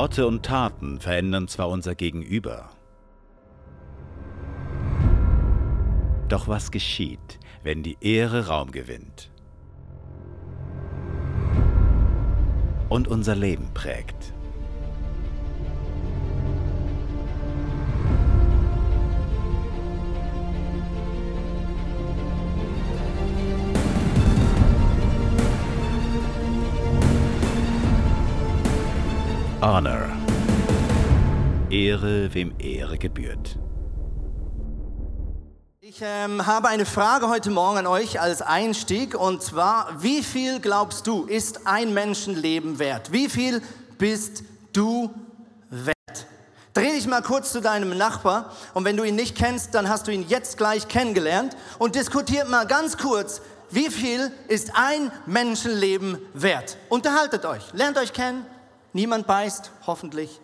Worte und Taten verändern zwar unser Gegenüber. Doch was geschieht, wenn die Ehre Raum gewinnt und unser Leben prägt? Honor. Ehre, wem Ehre gebührt. Ich ähm, habe eine Frage heute Morgen an euch als Einstieg und zwar, wie viel glaubst du, ist ein Menschenleben wert? Wie viel bist du wert? Dreh dich mal kurz zu deinem Nachbar und wenn du ihn nicht kennst, dann hast du ihn jetzt gleich kennengelernt und diskutiert mal ganz kurz, wie viel ist ein Menschenleben wert? Unterhaltet euch, lernt euch kennen, Niemand beißt, hoffentlich.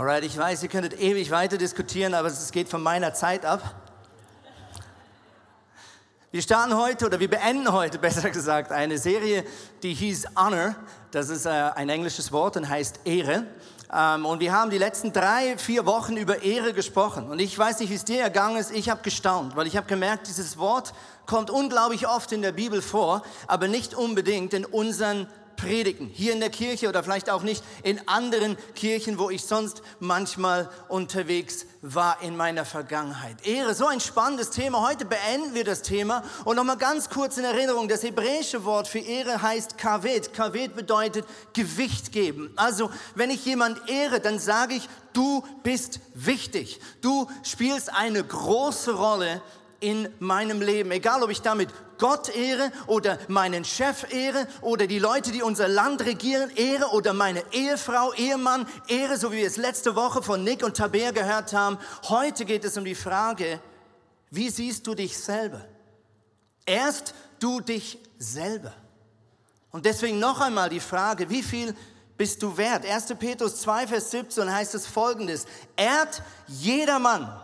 Alright, ich weiß, ihr könntet ewig weiter diskutieren, aber es geht von meiner Zeit ab. Wir starten heute oder wir beenden heute, besser gesagt, eine Serie, die hieß Honor. Das ist äh, ein englisches Wort und heißt Ehre. Ähm, und wir haben die letzten drei, vier Wochen über Ehre gesprochen. Und ich weiß nicht, wie es dir ergangen ist. Ich habe gestaunt, weil ich habe gemerkt, dieses Wort kommt unglaublich oft in der Bibel vor, aber nicht unbedingt in unseren predigen. Hier in der Kirche oder vielleicht auch nicht in anderen Kirchen, wo ich sonst manchmal unterwegs war in meiner Vergangenheit. Ehre, so ein spannendes Thema. Heute beenden wir das Thema und nochmal ganz kurz in Erinnerung. Das hebräische Wort für Ehre heißt Kaved. Kaved bedeutet Gewicht geben. Also, wenn ich jemand ehre, dann sage ich, du bist wichtig. Du spielst eine große Rolle in meinem Leben. Egal, ob ich damit Gott ehre oder meinen Chef ehre oder die Leute, die unser Land regieren, ehre oder meine Ehefrau, Ehemann ehre, so wie wir es letzte Woche von Nick und Tabea gehört haben. Heute geht es um die Frage, wie siehst du dich selber? Erst du dich selber. Und deswegen noch einmal die Frage, wie viel bist du wert? 1. Petrus 2, Vers 17 heißt es folgendes, ehrt jedermann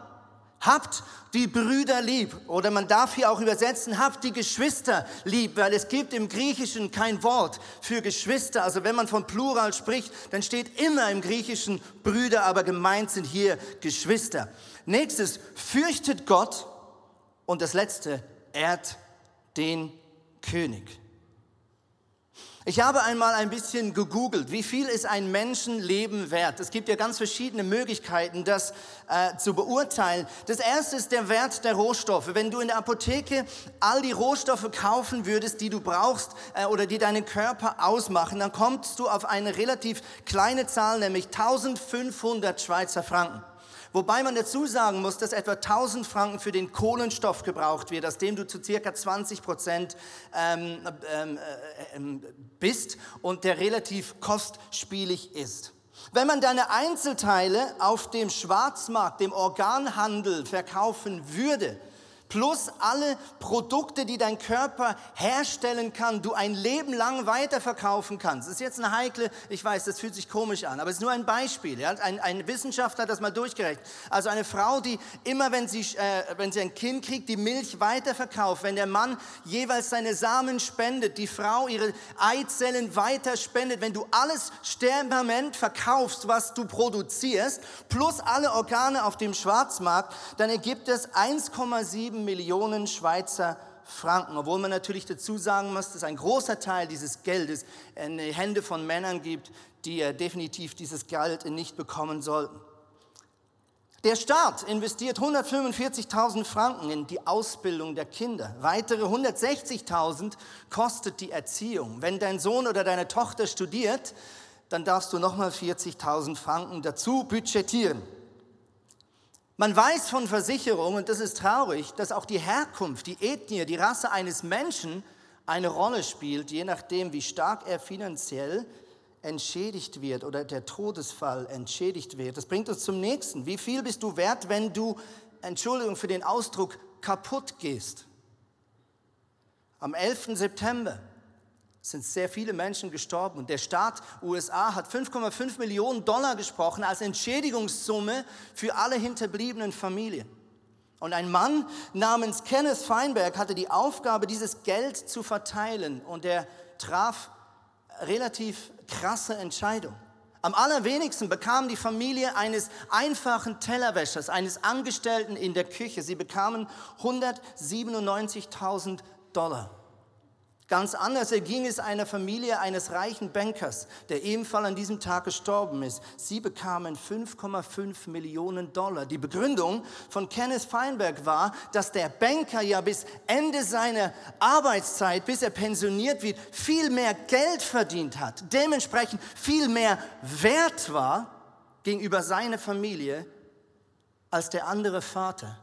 Habt die Brüder lieb. Oder man darf hier auch übersetzen, habt die Geschwister lieb, weil es gibt im Griechischen kein Wort für Geschwister. Also wenn man von Plural spricht, dann steht immer im Griechischen Brüder, aber gemeint sind hier Geschwister. Nächstes, fürchtet Gott. Und das letzte, ehrt den König. Ich habe einmal ein bisschen gegoogelt, wie viel ist ein Menschenleben wert? Es gibt ja ganz verschiedene Möglichkeiten, das äh, zu beurteilen. Das erste ist der Wert der Rohstoffe. Wenn du in der Apotheke all die Rohstoffe kaufen würdest, die du brauchst äh, oder die deinen Körper ausmachen, dann kommst du auf eine relativ kleine Zahl, nämlich 1500 Schweizer Franken. Wobei man dazu sagen muss, dass etwa 1000 Franken für den Kohlenstoff gebraucht wird, aus dem du zu circa 20 Prozent ähm, ähm, äh, ähm, bist und der relativ kostspielig ist. Wenn man deine Einzelteile auf dem Schwarzmarkt, dem Organhandel verkaufen würde, plus alle Produkte, die dein Körper herstellen kann, du ein Leben lang weiterverkaufen kannst. Das ist jetzt eine heikle, ich weiß, das fühlt sich komisch an, aber es ist nur ein Beispiel. Ja? Ein, ein Wissenschaftler hat das mal durchgerechnet. Also eine Frau, die immer, wenn sie, äh, wenn sie ein Kind kriegt, die Milch weiterverkauft, wenn der Mann jeweils seine Samen spendet, die Frau ihre Eizellen weiter spendet, wenn du alles Sterbenament verkaufst, was du produzierst, plus alle Organe auf dem Schwarzmarkt, dann ergibt es 1,7 7 Millionen Schweizer Franken, obwohl man natürlich dazu sagen muss, dass ein großer Teil dieses Geldes in die Hände von Männern gibt, die definitiv dieses Geld nicht bekommen sollten. Der Staat investiert 145.000 Franken in die Ausbildung der Kinder. Weitere 160.000 kostet die Erziehung. Wenn dein Sohn oder deine Tochter studiert, dann darfst du nochmal 40.000 Franken dazu budgetieren. Man weiß von Versicherungen, und das ist traurig, dass auch die Herkunft, die Ethnie, die Rasse eines Menschen eine Rolle spielt, je nachdem, wie stark er finanziell entschädigt wird oder der Todesfall entschädigt wird. Das bringt uns zum nächsten. Wie viel bist du wert, wenn du, Entschuldigung für den Ausdruck, kaputt gehst. Am 11. September sind sehr viele Menschen gestorben und der Staat USA hat 5,5 Millionen Dollar gesprochen als Entschädigungssumme für alle hinterbliebenen Familien. Und ein Mann namens Kenneth Feinberg hatte die Aufgabe, dieses Geld zu verteilen und er traf relativ krasse Entscheidungen. Am allerwenigsten bekam die Familie eines einfachen Tellerwäschers, eines Angestellten in der Küche. Sie bekamen 197.000 Dollar. Ganz anders erging es einer Familie eines reichen Bankers, der ebenfalls an diesem Tag gestorben ist. Sie bekamen 5,5 Millionen Dollar. Die Begründung von Kenneth Feinberg war, dass der Banker ja bis Ende seiner Arbeitszeit, bis er pensioniert wird, viel mehr Geld verdient hat, dementsprechend viel mehr wert war gegenüber seiner Familie als der andere Vater,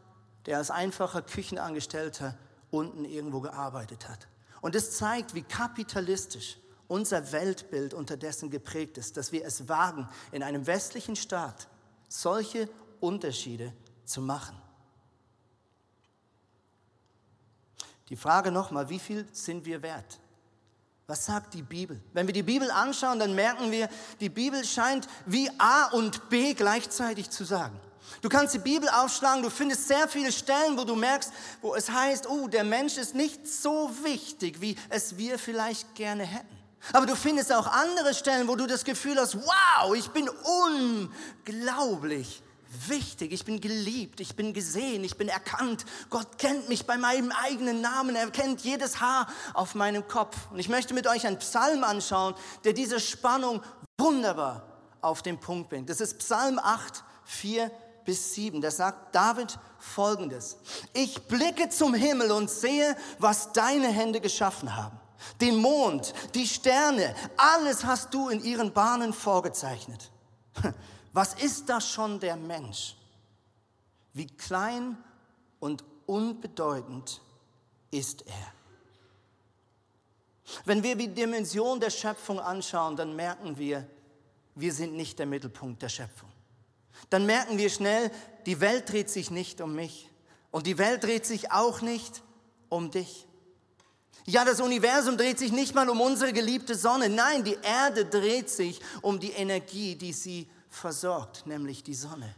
der als einfacher Küchenangestellter unten irgendwo gearbeitet hat. Und es zeigt, wie kapitalistisch unser Weltbild unterdessen geprägt ist, dass wir es wagen, in einem westlichen Staat solche Unterschiede zu machen. Die Frage nochmal, wie viel sind wir wert? Was sagt die Bibel? Wenn wir die Bibel anschauen, dann merken wir, die Bibel scheint wie A und B gleichzeitig zu sagen. Du kannst die Bibel aufschlagen, du findest sehr viele Stellen, wo du merkst, wo es heißt, oh, der Mensch ist nicht so wichtig, wie es wir vielleicht gerne hätten. Aber du findest auch andere Stellen, wo du das Gefühl hast, wow, ich bin unglaublich wichtig, ich bin geliebt, ich bin gesehen, ich bin erkannt. Gott kennt mich bei meinem eigenen Namen, er kennt jedes Haar auf meinem Kopf. Und ich möchte mit euch einen Psalm anschauen, der diese Spannung wunderbar auf den Punkt bringt. Das ist Psalm 8, 4 bis 7. Da sagt David folgendes. Ich blicke zum Himmel und sehe, was deine Hände geschaffen haben. Den Mond, die Sterne, alles hast du in ihren Bahnen vorgezeichnet. Was ist das schon der Mensch? Wie klein und unbedeutend ist er. Wenn wir die Dimension der Schöpfung anschauen, dann merken wir, wir sind nicht der Mittelpunkt der Schöpfung dann merken wir schnell, die Welt dreht sich nicht um mich. Und die Welt dreht sich auch nicht um dich. Ja, das Universum dreht sich nicht mal um unsere geliebte Sonne. Nein, die Erde dreht sich um die Energie, die sie versorgt, nämlich die Sonne.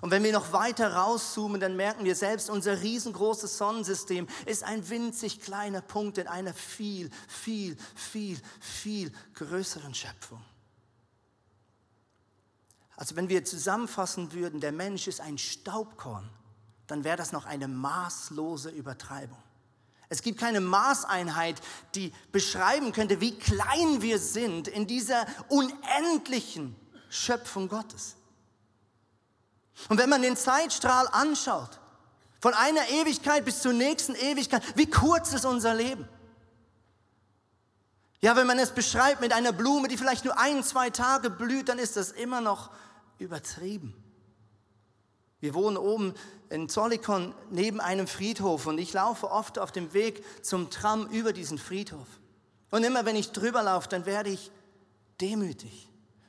Und wenn wir noch weiter rauszoomen, dann merken wir selbst, unser riesengroßes Sonnensystem ist ein winzig kleiner Punkt in einer viel, viel, viel, viel größeren Schöpfung. Also wenn wir zusammenfassen würden, der Mensch ist ein Staubkorn, dann wäre das noch eine maßlose Übertreibung. Es gibt keine Maßeinheit, die beschreiben könnte, wie klein wir sind in dieser unendlichen Schöpfung Gottes. Und wenn man den Zeitstrahl anschaut, von einer Ewigkeit bis zur nächsten Ewigkeit, wie kurz ist unser Leben? Ja, wenn man es beschreibt mit einer Blume, die vielleicht nur ein, zwei Tage blüht, dann ist das immer noch übertrieben. Wir wohnen oben in Zollikon neben einem Friedhof und ich laufe oft auf dem Weg zum Tram über diesen Friedhof. Und immer wenn ich drüber laufe, dann werde ich demütig.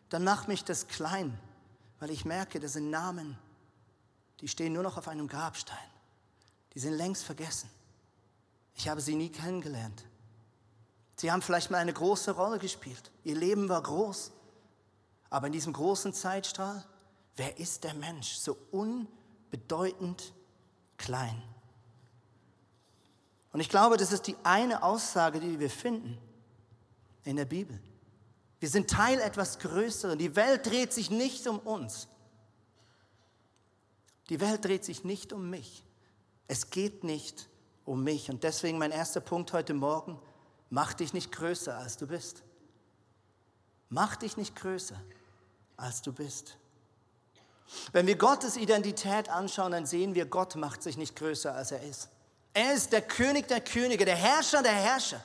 Dann macht mich das klein, weil ich merke, das sind Namen, die stehen nur noch auf einem Grabstein. Die sind längst vergessen. Ich habe sie nie kennengelernt. Sie haben vielleicht mal eine große Rolle gespielt. Ihr Leben war groß. Aber in diesem großen Zeitstrahl, wer ist der Mensch so unbedeutend klein? Und ich glaube, das ist die eine Aussage, die wir finden in der Bibel. Wir sind Teil etwas Größeren. Die Welt dreht sich nicht um uns. Die Welt dreht sich nicht um mich. Es geht nicht um mich. Und deswegen mein erster Punkt heute Morgen, mach dich nicht größer, als du bist. Mach dich nicht größer, als du bist. Wenn wir Gottes Identität anschauen, dann sehen wir, Gott macht sich nicht größer, als er ist. Er ist der König der Könige, der Herrscher der Herrscher.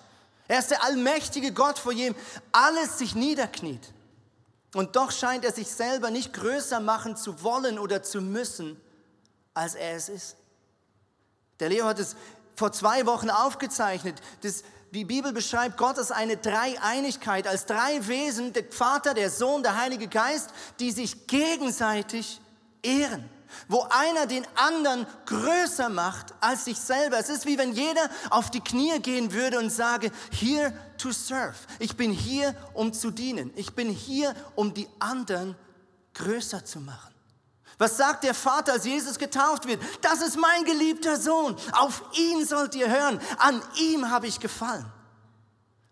Er ist der allmächtige Gott, vor dem alles sich niederkniet. Und doch scheint er sich selber nicht größer machen zu wollen oder zu müssen, als er es ist. Der Leo hat es vor zwei Wochen aufgezeichnet. Das die Bibel beschreibt Gott als eine Dreieinigkeit, als drei Wesen, der Vater, der Sohn, der Heilige Geist, die sich gegenseitig ehren. wo einer den anderen größer macht als sich selber. Es ist wie wenn jeder auf die Knie gehen würde und sage, here to serve. Ich bin hier, um zu dienen. Ich bin hier, um die anderen größer zu machen. Was sagt der Vater, als Jesus getauft wird? Das ist mein geliebter Sohn. Auf ihn sollt ihr hören. An ihm habe ich gefallen.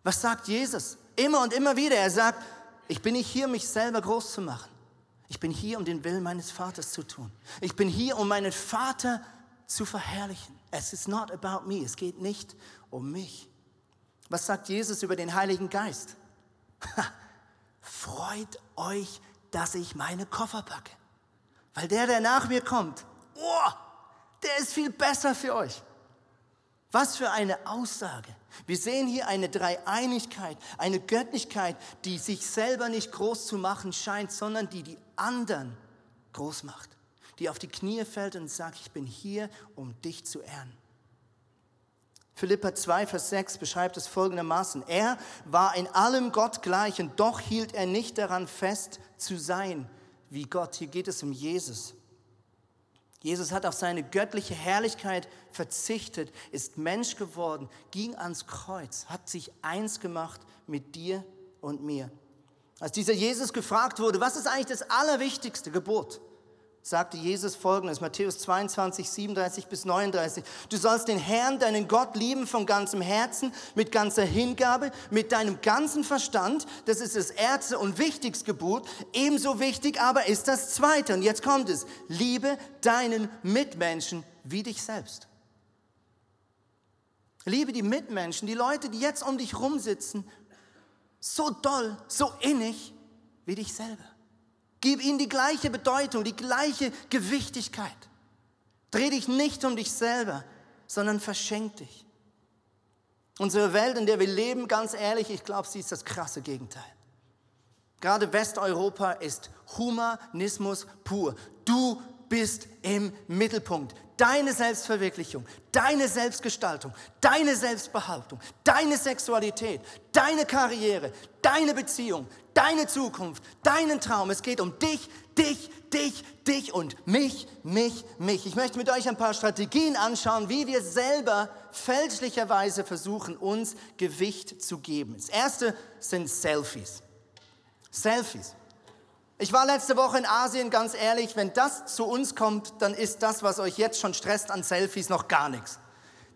Was sagt Jesus? Immer und immer wieder. Er sagt, ich bin nicht hier, mich selber groß zu machen. Ich bin hier, um den Willen meines Vaters zu tun. Ich bin hier, um meinen Vater zu verherrlichen. Es ist not about me. Es geht nicht um mich. Was sagt Jesus über den Heiligen Geist? Freut euch, dass ich meine Koffer packe. Weil der, der nach mir kommt, oh, der ist viel besser für euch. Was für eine Aussage. Wir sehen hier eine Dreieinigkeit, eine Göttlichkeit, die sich selber nicht groß zu machen scheint, sondern die die anderen groß macht. Die auf die Knie fällt und sagt, ich bin hier, um dich zu ehren. Philippa 2, Vers 6 beschreibt es folgendermaßen. Er war in allem Gott gleich und doch hielt er nicht daran fest zu sein wie Gott. Hier geht es um Jesus. Jesus hat auf seine göttliche Herrlichkeit verzichtet, ist Mensch geworden, ging ans Kreuz, hat sich eins gemacht mit dir und mir. Als dieser Jesus gefragt wurde, was ist eigentlich das allerwichtigste Gebot? Sagte Jesus folgendes, Matthäus 22, 37 bis 39. Du sollst den Herrn, deinen Gott lieben von ganzem Herzen, mit ganzer Hingabe, mit deinem ganzen Verstand. Das ist das erste und wichtigste Gebot. Ebenso wichtig aber ist das zweite. Und jetzt kommt es. Liebe deinen Mitmenschen wie dich selbst. Liebe die Mitmenschen, die Leute, die jetzt um dich rumsitzen, so doll, so innig wie dich selber. Gib ihnen die gleiche Bedeutung, die gleiche Gewichtigkeit. Dreh dich nicht um dich selber, sondern verschenk dich. Unsere Welt, in der wir leben, ganz ehrlich, ich glaube, sie ist das krasse Gegenteil. Gerade Westeuropa ist Humanismus pur. Du bist im Mittelpunkt. Deine Selbstverwirklichung, deine Selbstgestaltung, deine Selbstbehauptung, deine Sexualität, deine Karriere, deine Beziehung, deine Zukunft, deinen Traum. Es geht um dich, dich, dich, dich und mich, mich, mich. Ich möchte mit euch ein paar Strategien anschauen, wie wir selber fälschlicherweise versuchen, uns Gewicht zu geben. Das erste sind Selfies. Selfies. Ich war letzte Woche in Asien, ganz ehrlich, wenn das zu uns kommt, dann ist das, was euch jetzt schon stresst an Selfies, noch gar nichts.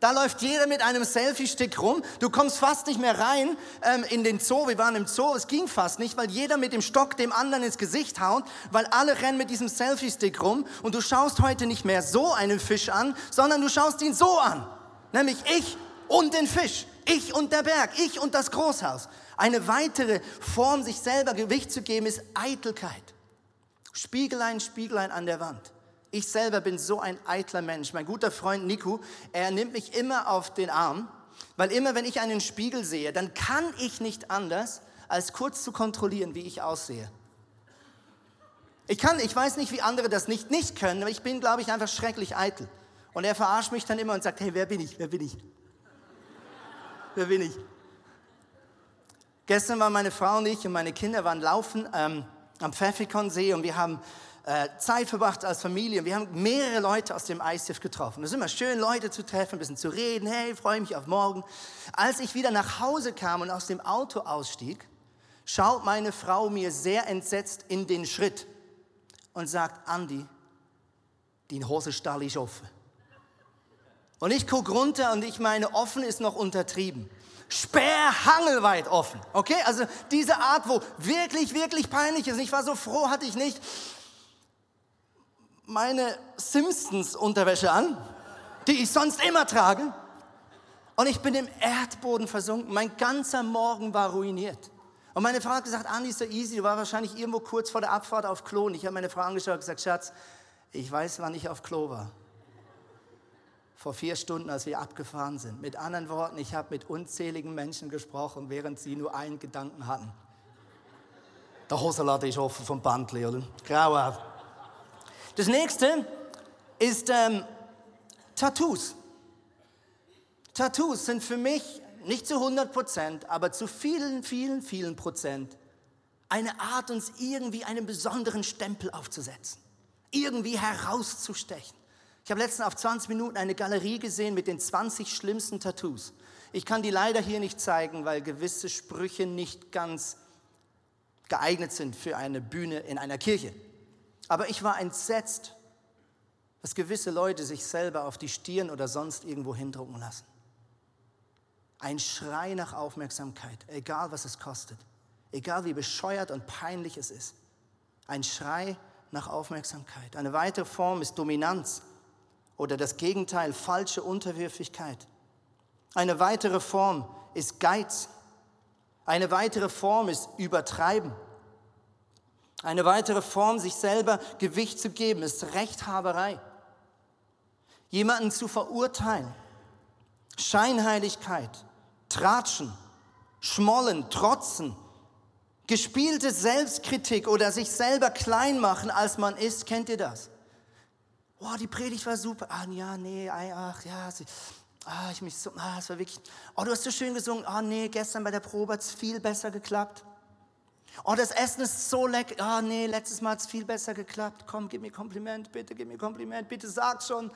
Da läuft jeder mit einem Selfie-Stick rum. Du kommst fast nicht mehr rein ähm, in den Zoo. Wir waren im Zoo, es ging fast nicht, weil jeder mit dem Stock dem anderen ins Gesicht haut, weil alle rennen mit diesem Selfie-Stick rum. Und du schaust heute nicht mehr so einen Fisch an, sondern du schaust ihn so an. Nämlich ich und den Fisch, ich und der Berg, ich und das Großhaus. Eine weitere Form, sich selber Gewicht zu geben, ist Eitelkeit. Spiegelein, Spiegelein an der Wand. Ich selber bin so ein eitler Mensch. Mein guter Freund Nico, er nimmt mich immer auf den Arm, weil immer wenn ich einen Spiegel sehe, dann kann ich nicht anders, als kurz zu kontrollieren, wie ich aussehe. Ich kann, ich weiß nicht, wie andere das nicht nicht können, aber ich bin, glaube ich, einfach schrecklich eitel. Und er verarscht mich dann immer und sagt, hey, wer bin ich? Wer bin ich? Wer bin ich? Gestern waren meine Frau und ich und meine Kinder waren laufen ähm, am Pfeffikonsee und wir haben äh, Zeit verbracht als Familie. Wir haben mehrere Leute aus dem ICF getroffen. Es ist immer schön, Leute zu treffen, ein bisschen zu reden. Hey, freue mich auf morgen. Als ich wieder nach Hause kam und aus dem Auto ausstieg, schaut meine Frau mir sehr entsetzt in den Schritt und sagt, Andi, die Hosenstall ist offen. Und ich gucke runter und ich meine, offen ist noch untertrieben. Sperrhangelweit offen. Okay? Also diese Art, wo wirklich, wirklich peinlich ist. Ich war so froh, hatte ich nicht meine Simpsons-Unterwäsche an, die ich sonst immer trage. Und ich bin im Erdboden versunken. Mein ganzer Morgen war ruiniert. Und meine Frau hat gesagt, Andi, so easy, du warst wahrscheinlich irgendwo kurz vor der Abfahrt auf Klo. Und ich habe meine Frau angeschaut und gesagt, Schatz, ich weiß, wann ich auf Klo war. Vor vier Stunden, als wir abgefahren sind. Mit anderen Worten, ich habe mit unzähligen Menschen gesprochen, während sie nur einen Gedanken hatten. Der Hosenladen ist offen vom Bandli, oder? Grauhaft. Das nächste ist ähm, Tattoos. Tattoos sind für mich nicht zu 100 Prozent, aber zu vielen, vielen, vielen Prozent eine Art, uns irgendwie einen besonderen Stempel aufzusetzen. irgendwie herauszustechen. Ich habe letztens auf 20 Minuten eine Galerie gesehen mit den 20 schlimmsten Tattoos. Ich kann die leider hier nicht zeigen, weil gewisse Sprüche nicht ganz geeignet sind für eine Bühne in einer Kirche. Aber ich war entsetzt, dass gewisse Leute sich selber auf die Stirn oder sonst irgendwo hindrucken lassen. Ein Schrei nach Aufmerksamkeit, egal was es kostet, egal wie bescheuert und peinlich es ist. Ein Schrei nach Aufmerksamkeit. Eine weitere Form ist Dominanz oder das Gegenteil, falsche Unterwürfigkeit. Eine weitere Form ist Geiz. Eine weitere Form ist Übertreiben. Eine weitere Form, sich selber Gewicht zu geben, ist Rechthaberei. Jemanden zu verurteilen, Scheinheiligkeit, Tratschen, Schmollen, Trotzen, gespielte Selbstkritik oder sich selber klein machen, als man ist. Kennt ihr das? Oh, die Predigt war super. Ah, ja, nee, ach, ja, ah, ich mich so, ah, es war wirklich, oh, du hast so schön gesungen. Ah, oh, nee, gestern bei der Probe hat es viel besser geklappt. Oh, das Essen ist so lecker. Ah, oh, nee, letztes Mal hat es viel besser geklappt. Komm, gib mir Kompliment, bitte, gib mir Kompliment, bitte sag schon.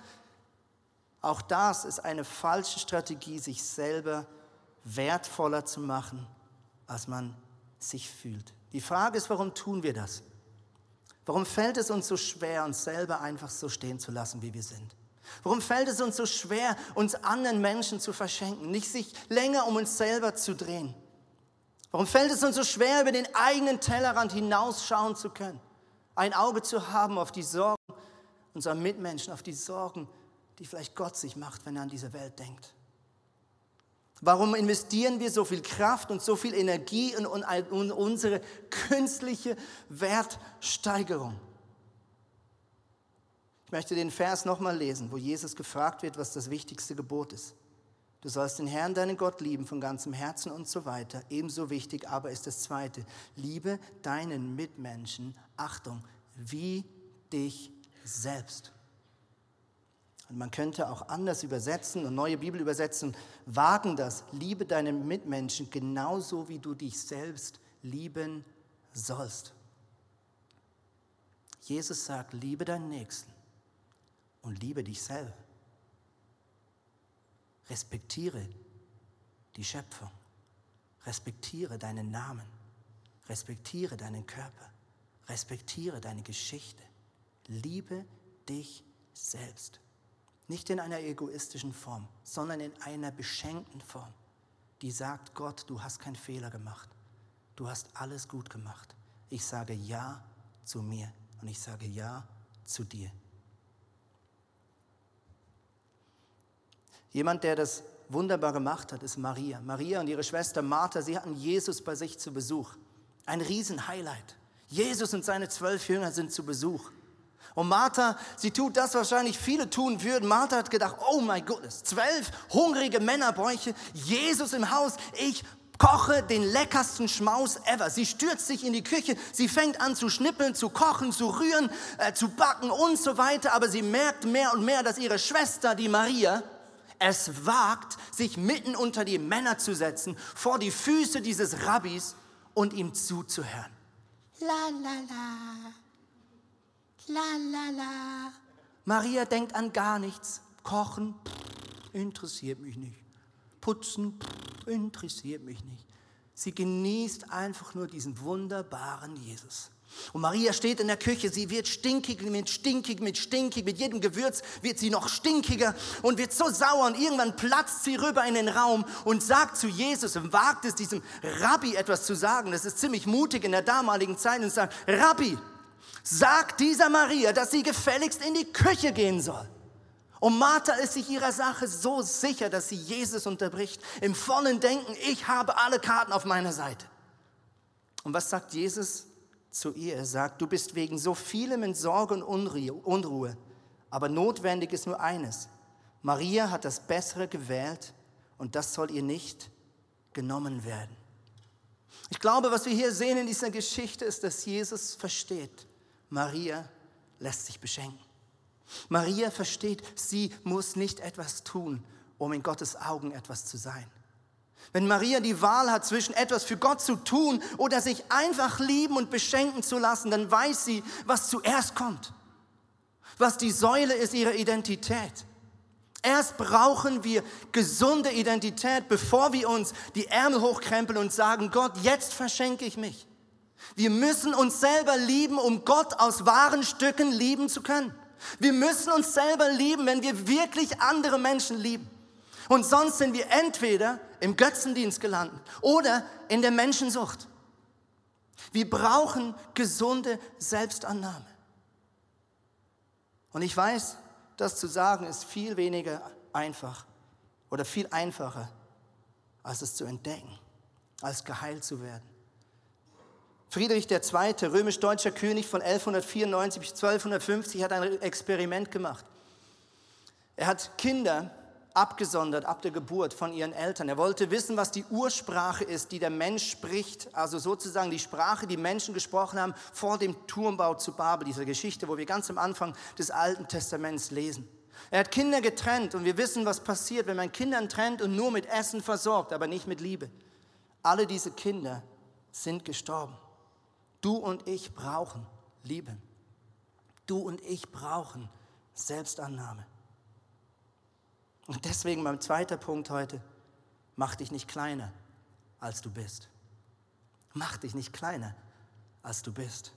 Auch das ist eine falsche Strategie, sich selber wertvoller zu machen, als man sich fühlt. Die Frage ist, warum tun wir das? Warum fällt es uns so schwer, uns selber einfach so stehen zu lassen, wie wir sind? Warum fällt es uns so schwer, uns anderen Menschen zu verschenken, nicht sich länger um uns selber zu drehen? Warum fällt es uns so schwer, über den eigenen Tellerrand hinausschauen zu können? Ein Auge zu haben auf die Sorgen unserer Mitmenschen, auf die Sorgen, die vielleicht Gott sich macht, wenn er an diese Welt denkt. Warum investieren wir so viel Kraft und so viel Energie in, unsere künstliche Wertsteigerung? Ich möchte den Vers nochmal lesen, wo Jesus gefragt wird, was das wichtigste Gebot ist. Du sollst den Herrn, deinen Gott lieben von ganzem Herzen und so weiter. Ebenso wichtig aber ist das zweite. Liebe deinen Mitmenschen, Achtung, wie dich selbst. Man könnte auch anders übersetzen und neue Bibel übersetzen, wagen das, liebe deine Mitmenschen genauso wie du dich selbst lieben sollst. Jesus sagt, liebe deinen Nächsten und liebe dich selbst. Respektiere die Schöpfung. Respektiere deinen Namen. Respektiere deinen Körper. Respektiere deine Geschichte. Liebe dich selbst. Nicht in einer egoistischen Form, sondern in einer beschenkten Form, die sagt, Gott, du hast keinen Fehler gemacht. Du hast alles gut gemacht. Ich sage Ja zu mir und ich sage Ja zu dir. Jemand, der das wunderbar gemacht hat, ist Maria. Maria und ihre Schwester Martha, sie hatten Jesus bei sich zu Besuch. Ein Riesenhighlight. Jesus und seine zwölf Jünger sind zu Besuch. Und Martha, sie tut das wahrscheinlich viele tun würden. Martha hat gedacht, oh mein Gott, zwölf hungrige Männerbäuche, Jesus im Haus, ich koche den leckersten Schmaus ever. Sie stürzt sich in die Küche, sie fängt an zu schnippeln, zu kochen, zu rühren, äh, zu backen und so weiter. Aber sie merkt mehr und mehr, dass ihre Schwester, die Maria, es wagt, sich mitten unter die Männer zu setzen, vor die Füße dieses Rabbis und ihm zuzuhören. La la la. La la la. Maria denkt an gar nichts. Kochen pff, interessiert mich nicht. Putzen pff, interessiert mich nicht. Sie genießt einfach nur diesen wunderbaren Jesus. Und Maria steht in der Küche, sie wird stinkig mit stinkig mit stinkig, mit jedem Gewürz wird sie noch stinkiger und wird so sauer und irgendwann platzt sie rüber in den Raum und sagt zu Jesus und wagt es diesem Rabbi etwas zu sagen. Das ist ziemlich mutig in der damaligen Zeit und sagt, Rabbi, sagt dieser Maria, dass sie gefälligst in die Küche gehen soll. Und Martha ist sich ihrer Sache so sicher, dass sie Jesus unterbricht, im vollen Denken, ich habe alle Karten auf meiner Seite. Und was sagt Jesus zu ihr? Er sagt, du bist wegen so vielem in Sorge und Unruhe, aber notwendig ist nur eines. Maria hat das Bessere gewählt und das soll ihr nicht genommen werden. Ich glaube, was wir hier sehen in dieser Geschichte ist, dass Jesus versteht, Maria lässt sich beschenken. Maria versteht, sie muss nicht etwas tun, um in Gottes Augen etwas zu sein. Wenn Maria die Wahl hat zwischen etwas für Gott zu tun oder sich einfach lieben und beschenken zu lassen, dann weiß sie, was zuerst kommt. was die Säule ist ihrer Identität. Erst brauchen wir gesunde Identität, bevor wir uns die Ärmel hochkrempeln und sagen, Gott, jetzt verschenke ich mich. Wir müssen uns selber lieben, um Gott aus wahren Stücken lieben zu können. Wir müssen uns selber lieben, wenn wir wirklich andere Menschen lieben. Und sonst sind wir entweder im Götzendienst gelandet oder in der Menschensucht. Wir brauchen gesunde Selbstannahme. Und ich weiß, das zu sagen ist viel weniger einfach oder viel einfacher, als es zu entdecken, als geheilt zu werden. Friedrich II., römisch-deutscher König von 1194 bis 1250, hat ein Experiment gemacht. Er hat Kinder abgesondert ab der Geburt von ihren Eltern. Er wollte wissen, was die Ursprache ist, die der Mensch spricht, also sozusagen die Sprache, die Menschen gesprochen haben vor dem Turmbau zu Babel, dieser Geschichte, wo wir ganz am Anfang des Alten Testaments lesen. Er hat Kinder getrennt und wir wissen, was passiert, wenn man Kinder trennt und nur mit Essen versorgt, aber nicht mit Liebe. Alle diese Kinder sind gestorben. Du und ich brauchen Liebe. Du und ich brauchen Selbstannahme. Und deswegen mein zweiter Punkt heute, mach dich nicht kleiner, als du bist. Mach dich nicht kleiner, als du bist.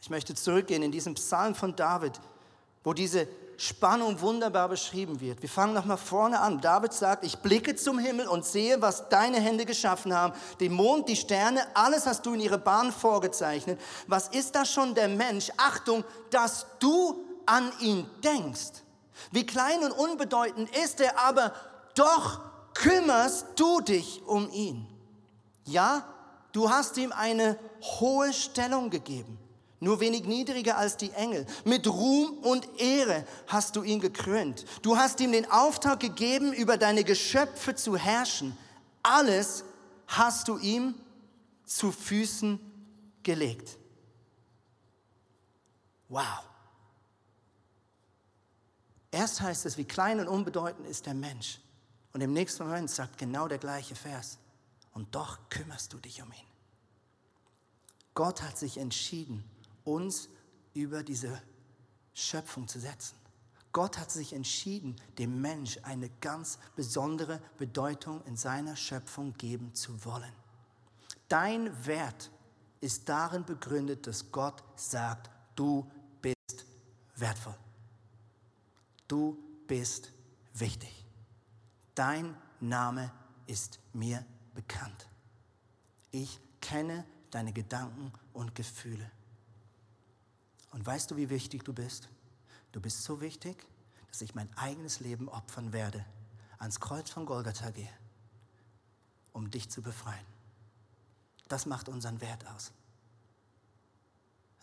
Ich möchte zurückgehen in diesen Psalm von David, wo diese Spannung wunderbar beschrieben wird. Wir fangen nochmal vorne an. David sagt, ich blicke zum Himmel und sehe, was deine Hände geschaffen haben. Den Mond, die Sterne, alles hast du in ihre Bahn vorgezeichnet. Was ist das schon der Mensch? Achtung, dass du an ihn denkst. Wie klein und unbedeutend ist er, aber doch kümmerst du dich um ihn. Ja, du hast ihm eine hohe Stellung gegeben, nur wenig niedriger als die Engel. Mit Ruhm und Ehre hast du ihn gekrönt. Du hast ihm den Auftrag gegeben, über deine Geschöpfe zu herrschen. Alles hast du ihm zu Füßen gelegt. Wow. Erst heißt es, wie klein und unbedeutend ist der Mensch. Und im nächsten Moment sagt genau der gleiche Vers. Und doch kümmerst du dich um ihn. Gott hat sich entschieden, uns über diese Schöpfung zu setzen. Gott hat sich entschieden, dem Mensch eine ganz besondere Bedeutung in seiner Schöpfung geben zu wollen. Dein Wert ist darin begründet, dass Gott sagt, du bist wertvoll. Du bist wichtig. Dein Name ist mir bekannt. Ich kenne deine Gedanken und Gefühle. Und weißt du, wie wichtig du bist? Du bist so wichtig, dass ich mein eigenes Leben opfern werde, ans Kreuz von Golgatha gehe, um dich zu befreien. Das macht unseren Wert aus.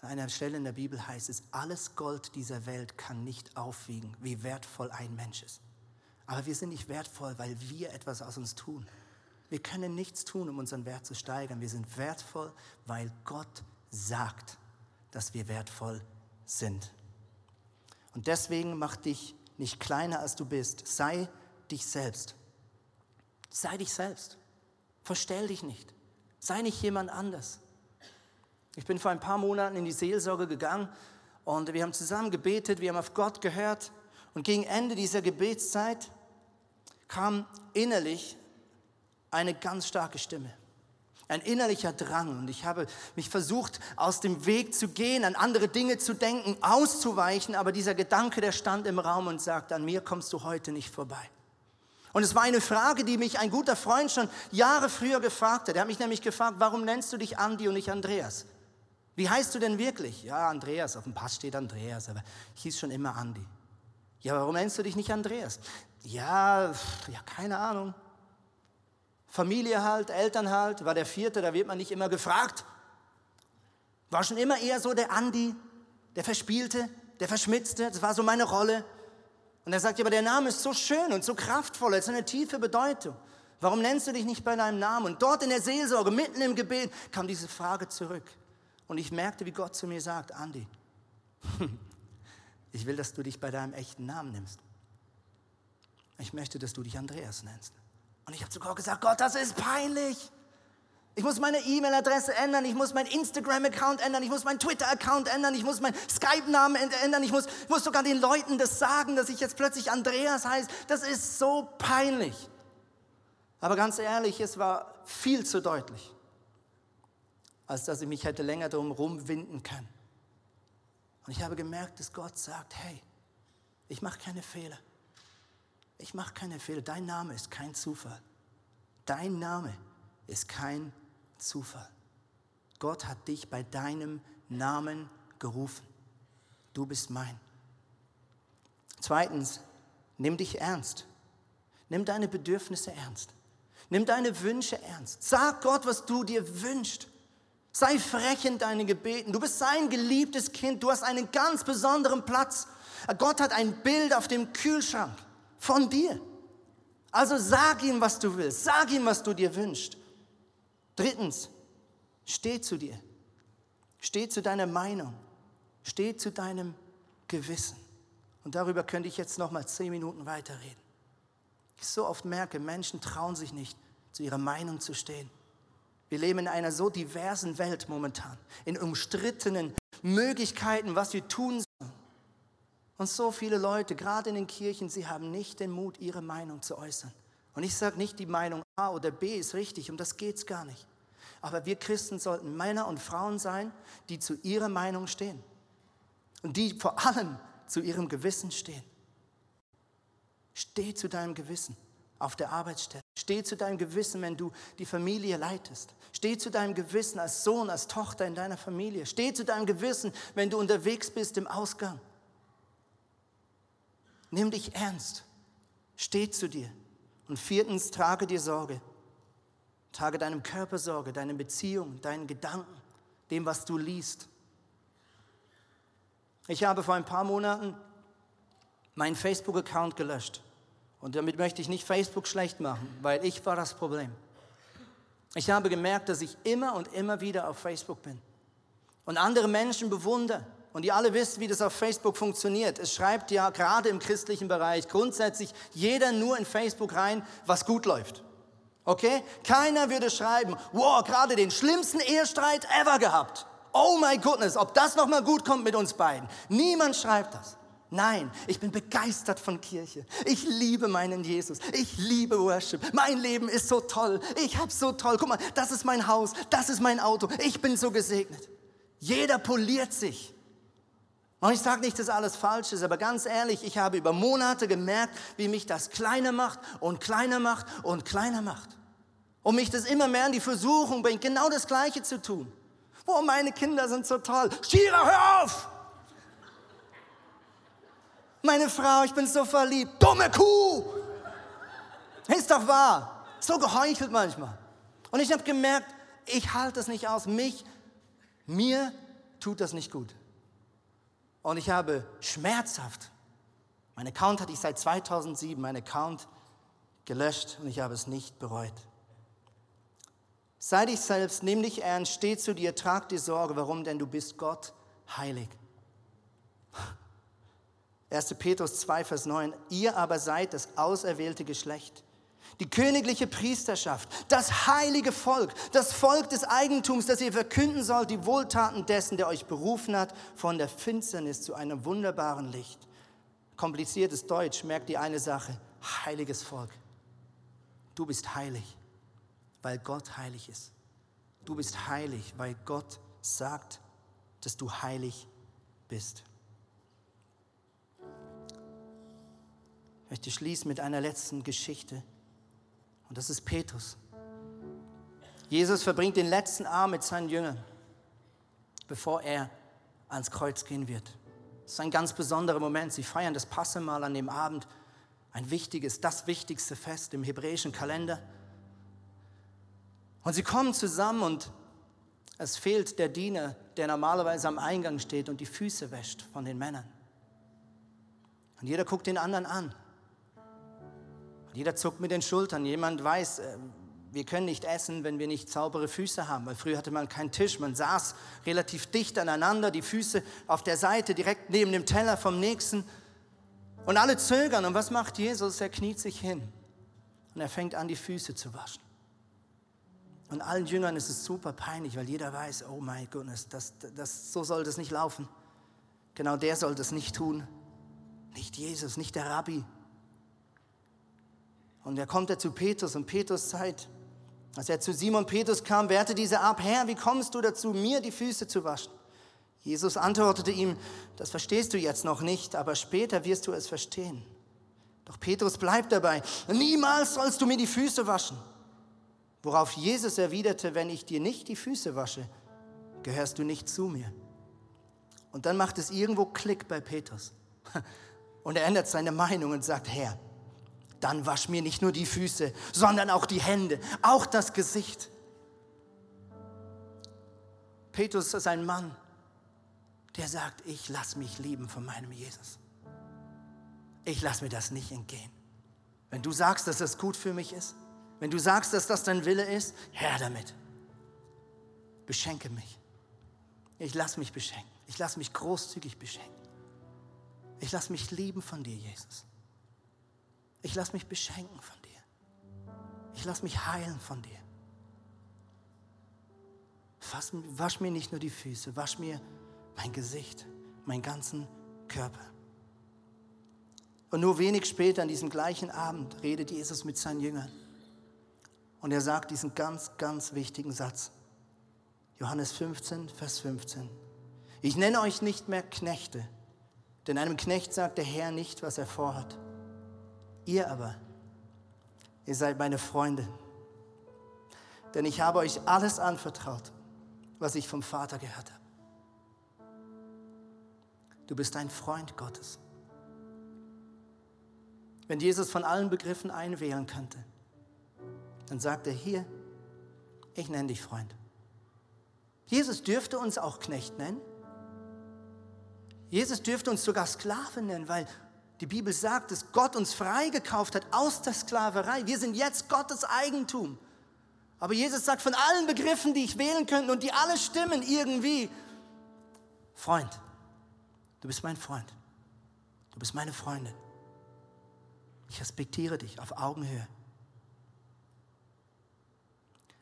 An einer Stelle in der Bibel heißt es, alles Gold dieser Welt kann nicht aufwiegen, wie wertvoll ein Mensch ist. Aber wir sind nicht wertvoll, weil wir etwas aus uns tun. Wir können nichts tun, um unseren Wert zu steigern. Wir sind wertvoll, weil Gott sagt, dass wir wertvoll sind. Und deswegen mach dich nicht kleiner, als du bist. Sei dich selbst. Sei dich selbst. Verstell dich nicht. Sei nicht jemand anders. Ich bin vor ein paar Monaten in die Seelsorge gegangen und wir haben zusammen gebetet, wir haben auf Gott gehört und gegen Ende dieser Gebetszeit kam innerlich eine ganz starke Stimme. Ein innerlicher Drang und ich habe mich versucht, aus dem Weg zu gehen, an andere Dinge zu denken, auszuweichen, aber dieser Gedanke, der stand im Raum und sagt, an mir kommst du heute nicht vorbei. Und es war eine Frage, die mich ein guter Freund schon Jahre früher gefragt hat. Er hat mich nämlich gefragt, warum nennst du dich Andi und nicht Andreas? Wie heißt du denn wirklich? Ja, Andreas, auf dem Pass steht Andreas, aber ich hieß schon immer Andi. Ja, warum nennst du dich nicht Andreas? Ja, ja, keine Ahnung. Familie halt, Eltern halt, war der vierte, da wird man nicht immer gefragt. War schon immer eher so der Andi, der Verspielte, der Verschmitzte, das war so meine Rolle. Und er sagt, aber der Name ist so schön und so kraftvoll, es hat eine tiefe Bedeutung. Warum nennst du dich nicht bei deinem Namen? Und dort in der Seelsorge, mitten im Gebet, kam diese Frage zurück. Und ich merkte, wie Gott zu mir sagt, Andi, ich will, dass du dich bei deinem echten Namen nimmst. Ich möchte, dass du dich Andreas nennst. Und ich habe zu Gott gesagt, Gott, das ist peinlich. Ich muss meine E-Mail-Adresse ändern, ich muss meinen Instagram-Account ändern, ich muss meinen Twitter-Account ändern, ich muss meinen Skype-Namen ändern, ich muss, ich muss sogar den Leuten das sagen, dass ich jetzt plötzlich Andreas heiße. Das ist so peinlich. Aber ganz ehrlich, es war viel zu deutlich, als dass ich mich hätte länger drum rumwinden können. Und ich habe gemerkt, dass Gott sagt, hey, ich mache keine Fehler. Ich mache keine Fehler. Dein Name ist kein Zufall. Dein Name ist kein Zufall. Gott hat dich bei deinem Namen gerufen. Du bist mein. Zweitens, nimm dich ernst. Nimm deine Bedürfnisse ernst. Nimm deine Wünsche ernst. Sag Gott, was du dir wünschst. Sei frech in deinen Gebeten. Du bist sein geliebtes Kind. Du hast einen ganz besonderen Platz. Gott hat ein Bild auf dem Kühlschrank von dir. Also sag ihm, was du willst. Sag ihm, was du dir wünschst. Drittens, steh zu dir. Steh zu deiner Meinung. Steh zu deinem Gewissen. Und darüber könnte ich jetzt noch mal zehn Minuten weiterreden. Ich so oft merke, Menschen trauen sich nicht, zu ihrer Meinung zu stehen. Wir leben in einer so diversen Welt momentan, in umstrittenen Möglichkeiten, was wir tun sollen. Und so viele Leute, gerade in den Kirchen, sie haben nicht den Mut, ihre Meinung zu äußern. Und ich sage nicht, die Meinung A oder B ist richtig, um das geht es gar nicht. Aber wir Christen sollten Männer und Frauen sein, die zu ihrer Meinung stehen. Und die vor allem zu ihrem Gewissen stehen. Steh zu deinem Gewissen auf der Arbeitsstelle. Steh zu deinem Gewissen, wenn du die Familie leitest. Steh zu deinem Gewissen als Sohn, als Tochter in deiner Familie. Steh zu deinem Gewissen, wenn du unterwegs bist im Ausgang. Nimm dich ernst. Steh zu dir. Und viertens, trage dir Sorge. Trage deinem Körper Sorge, deinen Beziehungen, deinen Gedanken, dem, was du liest. Ich habe vor ein paar Monaten meinen Facebook-Account gelöscht. Und damit möchte ich nicht Facebook schlecht machen, weil ich war das Problem. Ich habe gemerkt, dass ich immer und immer wieder auf Facebook bin und andere Menschen bewundere. Und ihr alle wisst, wie das auf Facebook funktioniert. Es schreibt ja gerade im christlichen Bereich grundsätzlich jeder nur in Facebook rein, was gut läuft. Okay? Keiner würde schreiben, wow, gerade den schlimmsten Ehestreit ever gehabt. Oh my goodness, ob das nochmal gut kommt mit uns beiden. Niemand schreibt das. Nein, ich bin begeistert von Kirche. Ich liebe meinen Jesus. Ich liebe Worship. Mein Leben ist so toll. Ich hab's so toll. Guck mal, das ist mein Haus. Das ist mein Auto. Ich bin so gesegnet. Jeder poliert sich. Und ich sage nicht, dass alles falsch ist, aber ganz ehrlich, ich habe über Monate gemerkt, wie mich das kleiner macht und kleiner macht und kleiner macht. Und mich das immer mehr in die Versuchung bringt, genau das Gleiche zu tun. Oh, meine Kinder sind so toll. Shira, hör auf! Meine Frau, ich bin so verliebt. Dumme Kuh! Ist doch wahr. So geheuchelt manchmal. Und ich habe gemerkt, ich halte das nicht aus. Mich, mir tut das nicht gut. Und ich habe schmerzhaft, mein Account hatte ich seit 2007, mein Account gelöscht und ich habe es nicht bereut. Sei dich selbst, nimm dich ernst, steh zu dir, trag dir Sorge. Warum? Denn du bist Gott heilig. 1. Petrus 2, Vers 9. Ihr aber seid das auserwählte Geschlecht, die königliche Priesterschaft, das heilige Volk, das Volk des Eigentums, das ihr verkünden sollt, die Wohltaten dessen, der euch berufen hat, von der Finsternis zu einem wunderbaren Licht. Kompliziertes Deutsch, merkt die eine Sache, heiliges Volk. Du bist heilig weil Gott heilig ist. Du bist heilig, weil Gott sagt, dass du heilig bist. Ich möchte schließen mit einer letzten Geschichte. Und das ist Petrus. Jesus verbringt den letzten Abend mit seinen Jüngern, bevor er ans Kreuz gehen wird. Das ist ein ganz besonderer Moment. Sie feiern das Passemal an dem Abend. Ein wichtiges, das wichtigste Fest im hebräischen Kalender. Und sie kommen zusammen und es fehlt der Diener, der normalerweise am Eingang steht und die Füße wäscht von den Männern. Und jeder guckt den anderen an. Jeder zuckt mit den Schultern. Jemand weiß, äh, wir können nicht essen, wenn wir nicht saubere Füße haben. Weil früher hatte man keinen Tisch. Man saß relativ dicht aneinander, die Füße auf der Seite, direkt neben dem Teller vom Nächsten. Und alle zögern. Und was macht Jesus? Er kniet sich hin und er fängt an, die Füße zu waschen. Und allen Jüngern ist es super peinlich, weil jeder weiß, oh mein Gott, das, das, so soll das nicht laufen. Genau der soll das nicht tun. Nicht Jesus, nicht der Rabbi. Und er kommt er zu Petrus und Petrus sagt, als er zu Simon Petrus kam, wehrte dieser ab, Herr, wie kommst du dazu, mir die Füße zu waschen? Jesus antwortete ihm, das verstehst du jetzt noch nicht, aber später wirst du es verstehen. Doch Petrus bleibt dabei, niemals sollst du mir die Füße waschen. Worauf Jesus erwiderte, wenn ich dir nicht die Füße wasche, gehörst du nicht zu mir. Und dann macht es irgendwo Klick bei Petrus. Und er ändert seine Meinung und sagt, Herr, dann wasch mir nicht nur die Füße, sondern auch die Hände, auch das Gesicht. Petrus ist ein Mann, der sagt, ich lass mich lieben von meinem Jesus. Ich lass mir das nicht entgehen. Wenn du sagst, dass das gut für mich ist, wenn du sagst, dass das dein Wille ist, Herr damit. Beschenke mich. Ich lass mich beschenken. Ich lass mich großzügig beschenken. Ich lass mich lieben von dir, Jesus. Ich lass mich beschenken von dir. Ich lass mich heilen von dir. Fass, wasch mir nicht nur die Füße, wasch mir mein Gesicht, meinen ganzen Körper. Und nur wenig später, an diesem gleichen Abend, redet Jesus mit seinen Jüngern. Und er sagt diesen ganz, ganz wichtigen Satz. Johannes 15, Vers 15. Ich nenne euch nicht mehr Knechte, denn einem Knecht sagt der Herr nicht, was er vorhat. Ihr aber, ihr seid meine Freunde, denn ich habe euch alles anvertraut, was ich vom Vater gehört habe. Du bist ein Freund Gottes. Wenn Jesus von allen Begriffen einwählen könnte, dann sagt er hier, ich nenne dich Freund. Jesus dürfte uns auch Knecht nennen. Jesus dürfte uns sogar Sklave nennen, weil die Bibel sagt, dass Gott uns freigekauft hat aus der Sklaverei. Wir sind jetzt Gottes Eigentum. Aber Jesus sagt von allen Begriffen, die ich wählen könnte und die alle stimmen irgendwie, Freund, du bist mein Freund. Du bist meine Freundin. Ich respektiere dich auf Augenhöhe.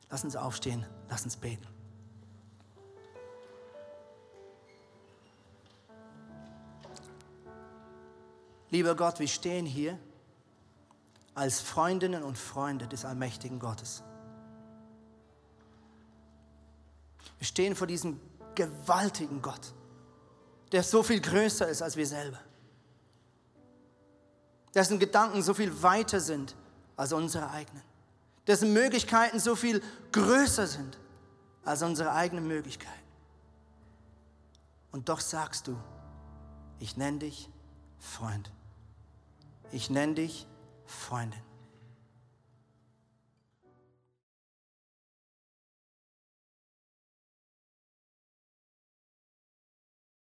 Lass uns aufstehen, lass uns beten. Lieber Gott, wir stehen hier als Freundinnen und Freunde des allmächtigen Gottes. Wir stehen vor diesem gewaltigen Gott, der so viel größer ist als wir selber, dessen Gedanken so viel weiter sind als unsere eigenen dessen Möglichkeiten so viel größer sind als unsere eigenen Möglichkeiten. Und doch sagst du, ich nenne dich Freund. Ich nenne dich Freundin.